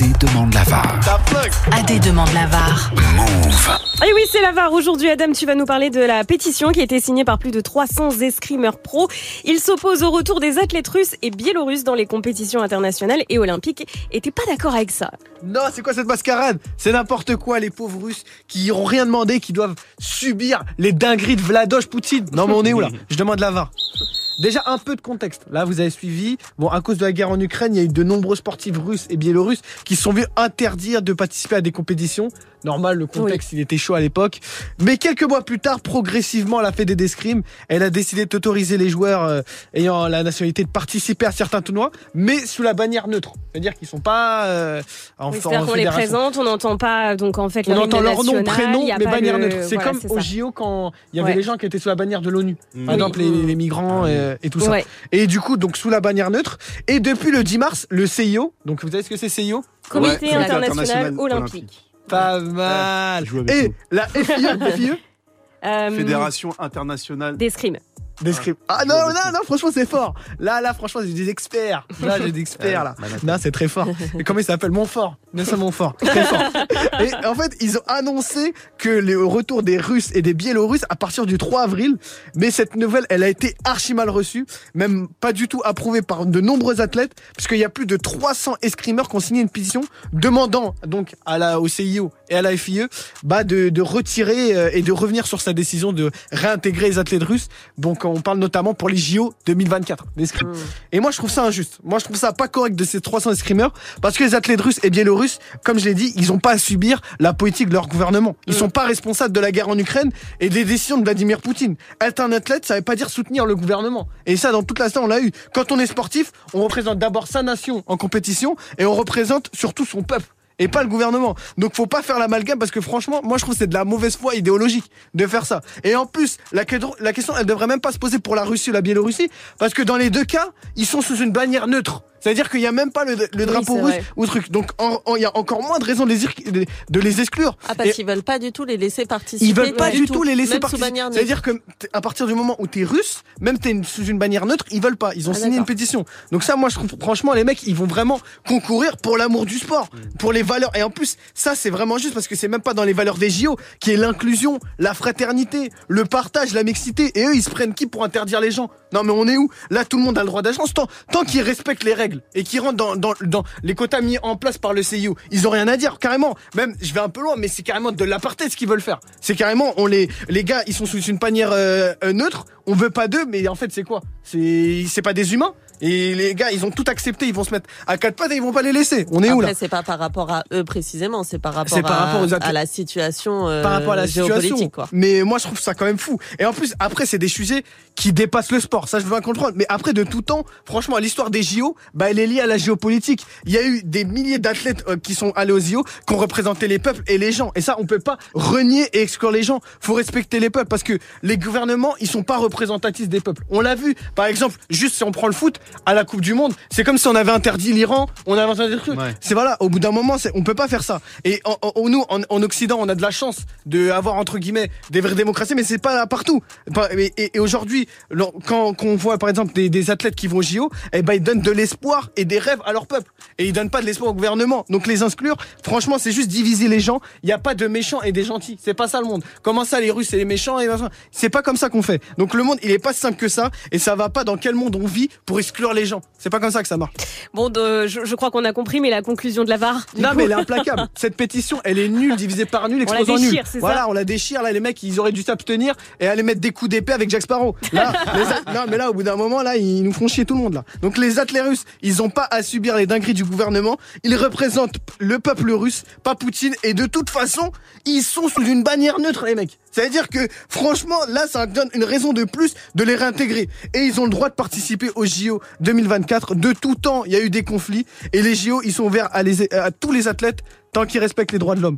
AD demande la VAR. AD demande la VAR. Move. Et oui, c'est la VAR. Aujourd'hui, Adam, tu vas nous parler de la pétition qui a été signée par plus de 300 escrimeurs pro. Ils s'opposent au retour des athlètes russes et biélorusses dans les compétitions internationales et olympiques. Et t'es pas d'accord avec ça? Non, c'est quoi cette mascarade? C'est n'importe quoi, les pauvres Russes qui n'ont rien demandé, qui doivent subir les dingueries de Vladoche Poutine. Non, mais on est où là? Je demande la VAR. Déjà un peu de contexte. Là, vous avez suivi. Bon, à cause de la guerre en Ukraine, il y a eu de nombreux sportifs russes et biélorusses qui se sont vus interdire de participer à des compétitions. Normal, le contexte, il était chaud à l'époque. Mais quelques mois plus tard, progressivement, la Fédé d'escrime, elle a décidé d'autoriser les joueurs euh, ayant la nationalité de participer à certains tournois, mais sous la bannière neutre. C'est-à-dire qu'ils sont pas euh, en, Oui, C'est-à-dire qu'on les présente, on n'entend pas donc en fait On leur entend leur nom, prénom, mais bannière le- neutre. C'est voilà, comme au. JO quand il y avait Ouais. les gens qui étaient sous la bannière de l'ONU. Par Oui. exemple, les, les migrants et, et tout ça. Ouais. Et du coup, donc sous la bannière neutre. Et depuis le 10 mars, le CIO, donc vous savez ce que c'est CIO Comité Ouais, international international olympique. olympique. Pas mal. avec Et nous. la FIE, FIE Euh, Fédération internationale. d'escrime. Describe. Ah non, non, non, franchement, c'est fort. Là, là, franchement, j'ai des experts. Là, j'ai des experts, là. Non, c'est très fort. Et comment il s'appelle? Montfort. Nelson Montfort. Très fort. Et en fait, ils ont annoncé que le retour des Russes et des Biélorusses à partir du 3 avril. Mais cette nouvelle, elle a été archi mal reçue. Même pas du tout approuvée par de nombreux athlètes. Puisqu'il y a plus de 300 escrimeurs qui ont signé une pétition demandant, donc, à la, au CIO et à la FIE, bah, de, de retirer euh, et de revenir sur sa décision de réintégrer les athlètes russes. Donc, on parle notamment pour les JO 2024 d'escrime. Et moi, je trouve ça injuste. Moi, je trouve ça pas correct de ces 300 escrimeurs parce que les athlètes russes et biélorusses, comme je l'ai dit, ils ont pas à subir la politique de leur gouvernement. Ils sont pas responsables de la guerre en Ukraine et des décisions de Vladimir Poutine. Être un athlète, ça veut pas dire soutenir le gouvernement. Et ça, dans toute la on l'a eu. Quand on est sportif, on représente d'abord sa nation en compétition et on représente surtout son peuple et pas le gouvernement. Donc faut pas faire l'amalgame parce que franchement, moi je trouve c'est de la mauvaise foi idéologique de faire ça. Et en plus, la, la question elle devrait même pas se poser pour la Russie ou la Biélorussie parce que dans les deux cas, ils sont sous une bannière neutre. C'est-à-dire qu'il y a même pas le, le drapeau russe vrai. ou truc. Donc il y a encore moins de raisons de les, de- exclure. Ah, parce qu'ils veulent pas du tout les laisser participer. ils veulent pas du tout les laisser même participer. C'est-à-dire que à partir du moment où t'es russe, même t'es une- sous une bannière neutre, ils veulent pas. Ils ont Ah, signé une pétition. Donc ça, moi, je trouve franchement, les mecs, ils vont vraiment concourir pour l'amour du sport, pour les valeurs. Et en plus, ça, c'est vraiment juste parce que c'est même pas dans les valeurs des JO qui est l'inclusion, la fraternité, le partage, la mixité. Et eux, ils se prennent qui pour interdire les gens? Non, mais on est où? Là, tout le monde a le droit d'agence tant, tant qu'ils respectent les règles et qu'ils rentrent dans, les quotas mis en place par le CIO. Ils ont rien à dire, carrément. Même, je vais un peu loin, mais c'est carrément de l'apartheid ce qu'ils veulent faire. C'est carrément, les, gars, ils sont sous une panière euh, neutre. On veut pas d'eux, mais en fait, c'est quoi? C'est pas des humains? Et les gars, ils ont tout accepté. Ils vont se mettre à quatre pattes et ils vont pas les laisser. On est où là c'est pas par rapport à eux précisément, c'est par rapport, à, aux la situation euh, par rapport à la situation. Quoi. Mais moi, je trouve ça quand même fou. Et en plus, après, c'est des sujets qui dépassent le sport. Ça, je veux bien comprendre. Mais après, de tout temps, franchement, l'histoire des JO, bah, elle est liée à la géopolitique. Il y a eu des milliers d'athlètes euh, qui sont allés aux JO, qui ont représenté les peuples et les gens. Et ça, on peut pas renier et exclure les gens. Faut respecter les peuples parce que les gouvernements, ils sont pas représentatifs des peuples. On l'a vu. Par exemple, juste si on prend le foot, à la Coupe du Monde, c'est comme si on avait interdit l'Iran, on avait interdit le truc. Ouais. C'est voilà, au bout d'un moment, on peut pas faire ça. Et en, en- nous, en, en Occident, on a de la chance de avoir entre guillemets des vraies démocraties, mais c'est pas partout. Et, et- et aujourd'hui, quand, quand on voit par exemple des, des athlètes qui vont au JO, eh ben ils donnent de l'espoir et des rêves à leur peuple, et ils donnent pas de l'espoir au gouvernement. Donc les exclure, franchement, c'est juste diviser les gens. Il y a pas de méchants et des gentils. C'est pas ça le monde. Comment ça, les Russes c'est les méchants et C'est pas comme ça qu'on fait. Donc le monde, il est pas si simple que ça, et ça va pas dans quel monde on vit pour exclure les gens. C'est pas comme ça que ça marche. Bon, de- je, je crois qu'on a compris, mais la conclusion de la VAR. Non coup- mais elle est implacable. Cette pétition, elle est nulle, divisée par nul, On la exposant nul. déchire, c'est ça Voilà, on la déchire. Là, les mecs, ils auraient dû s'abstenir et aller mettre des coups d'épée avec Jack Sparrow. Là, les a- non mais là, au bout d'un moment, là, ils nous font chier tout le monde là. Donc les athlètes russes, ils ont pas à subir les dingueries du gouvernement. Ils représentent le peuple russe, pas Poutine. Et de toute façon, ils sont sous une bannière neutre, les mecs. Ça veut dire que, franchement, là, ça donne une raison de plus de les réintégrer. Et ils ont le droit de participer aux JO 2024. De tout temps, il y a eu des conflits. Et les JO, ils sont ouverts à, tous les athlètes tant qu'ils respectent les droits de l'homme.